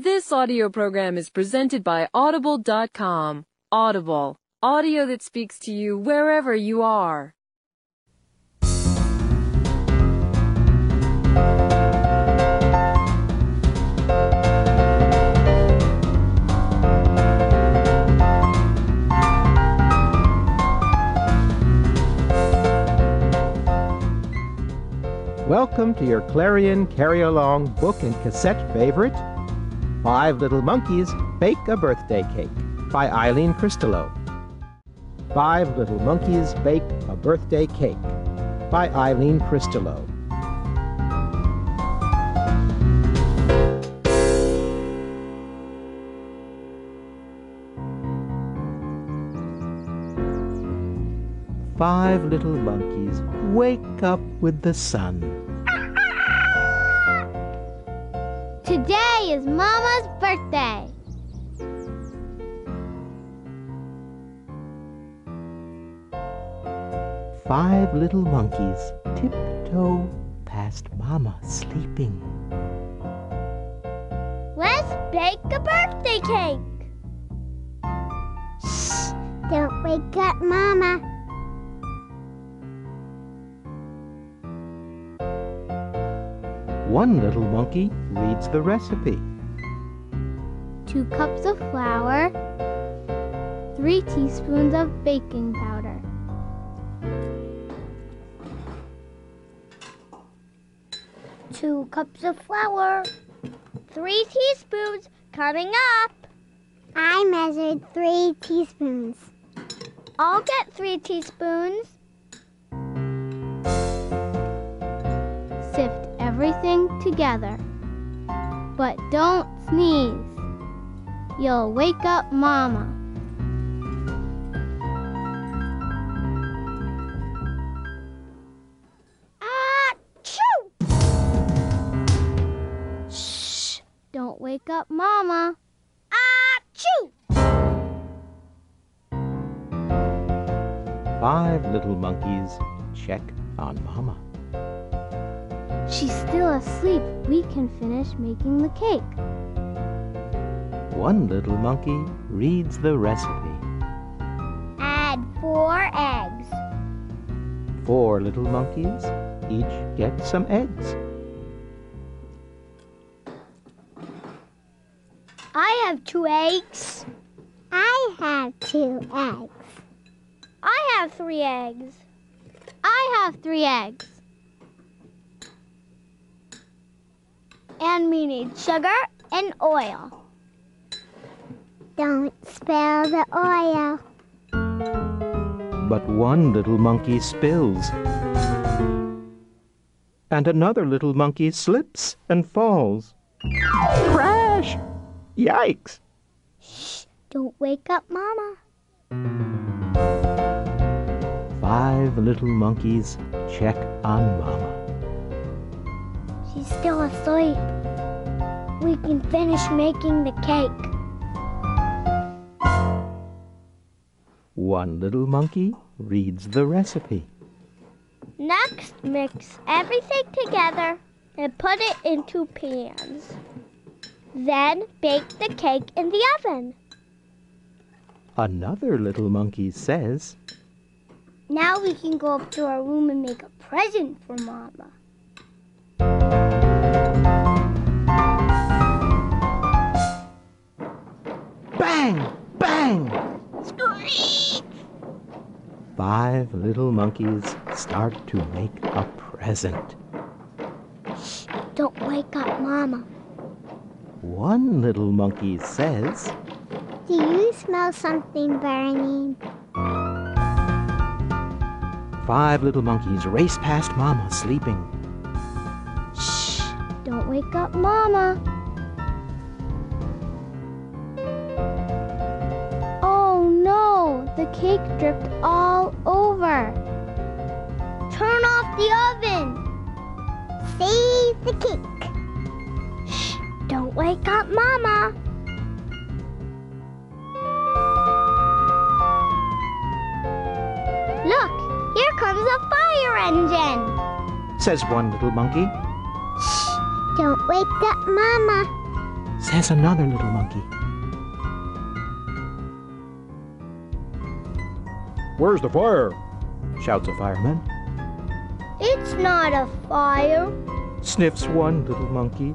This audio program is presented by Audible.com. Audible, audio that speaks to you wherever you are. Welcome to your Clarion Carry Along book and cassette favorite, Five Little Monkeys Bake a Birthday Cake by Eileen Christelow. Five Little Monkeys Bake a Birthday Cake by Eileen Christelow. Five little monkeys wake up with the sun. Today is Mama's birthday. Five little monkeys tiptoe past Mama sleeping. Let's bake a birthday cake. Shh! Don't wake up Mama. One little monkey reads the recipe. Two cups of flour, three teaspoons of baking powder, two cups of flour, three teaspoons coming up. I measured three teaspoons. I'll get three teaspoons. Everything together. But don't sneeze. You'll wake up Mama. Shh! Don't wake up Mama. Achoo! Five little monkeys check on Mama. She's still asleep. We can finish making the cake. One little monkey reads the recipe. Add four eggs. Four little monkeys each get some eggs. I have two eggs. I have two eggs. I have three eggs. I have three eggs. And we need sugar and oil. Don't spill the oil. But one little monkey spills. And another little monkey slips and falls. Crash! Yikes! Shh! Don't wake up Mama. Five little monkeys check on Mama. She's still asleep. We can finish making the cake. One little monkey reads the recipe. Next, mix everything together and put it into pans. Then bake the cake in the oven. Another little monkey says, Now we can go up to our room and make a present for Mama. Bang! Bang! Screech! Five little monkeys start to make a present. Shh, don't wake up Mama. One little monkey says, Do you smell something burning? Five little monkeys race past Mama sleeping. Shh! Don't wake up Mama. The cake dripped all over. Turn off the oven. Save the cake. Shh! Don't wake up Mama. Look! Here comes a fire engine. says one little monkey. Shh! Don't wake up Mama. says another little monkey. Where's the fire? shouts a fireman. It's not a fire. Sniffs one little monkey.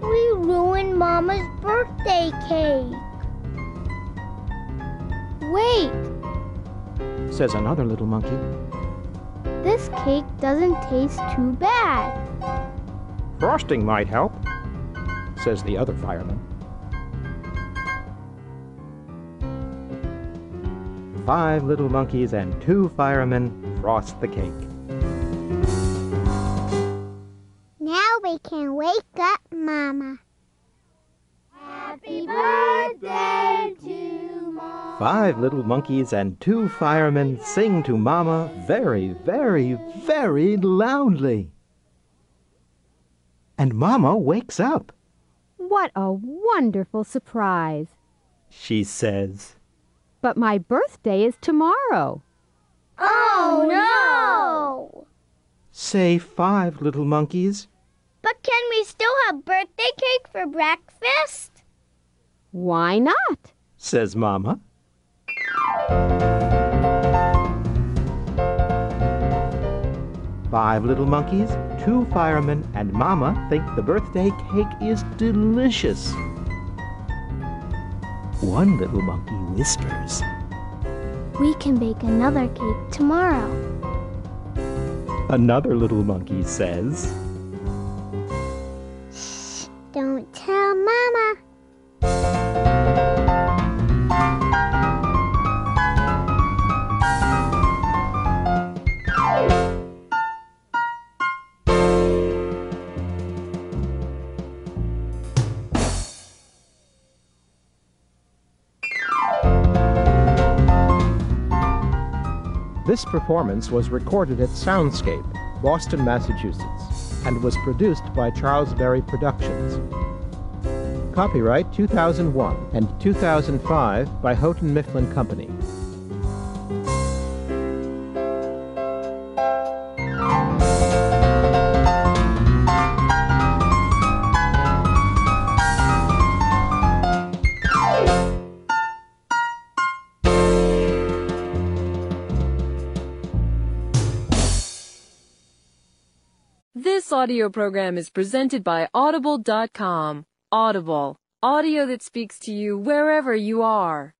We ruined Mama's birthday cake. Wait, says another little monkey. this cake doesn't taste too bad. Frosting might help, says the other fireman. Five little monkeys and two firemen frost the cake. Now we can wake up Mama. Happy birthday to Mama. Five little monkeys and two firemen sing to Mama very, very, very loudly. And Mama wakes up. What a wonderful surprise. She says, But my birthday is tomorrow. Oh no! Say five little monkeys. But can we still have birthday cake for breakfast? Why not? says Mama. Five little monkeys, two firemen, and Mama think the birthday cake is delicious. One little monkey whispers, We can bake another cake tomorrow. Another little monkey says, This performance was recorded at Soundscape, Boston, Massachusetts, and was produced by Charles Berry Productions. Copyright 2001 and 2005 by Houghton Mifflin Company. This audio program is presented by Audible.com. Audible, audio that speaks to you wherever you are.